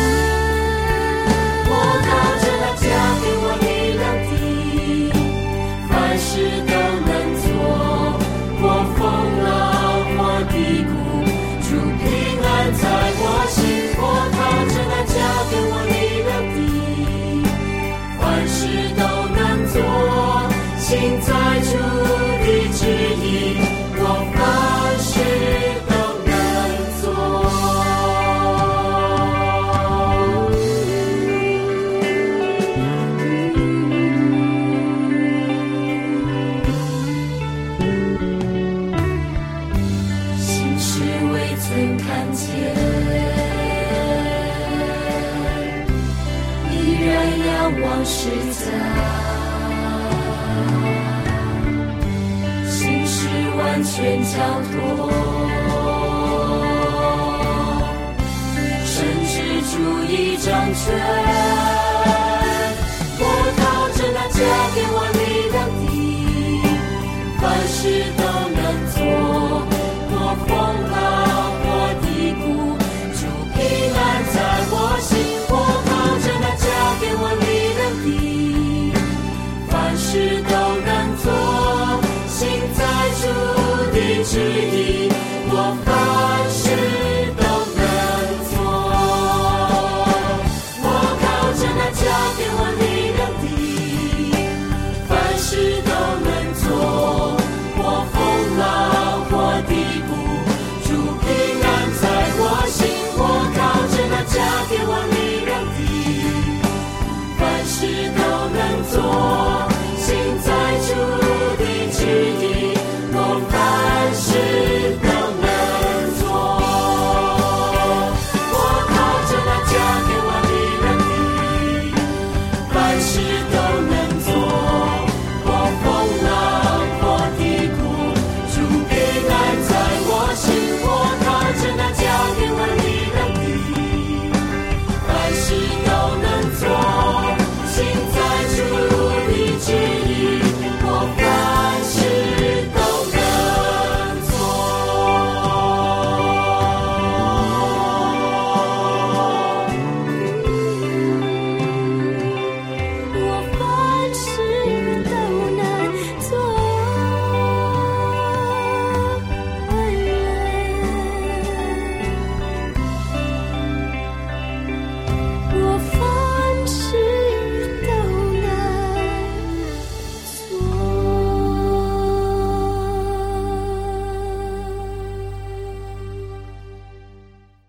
[SPEAKER 3] 雪。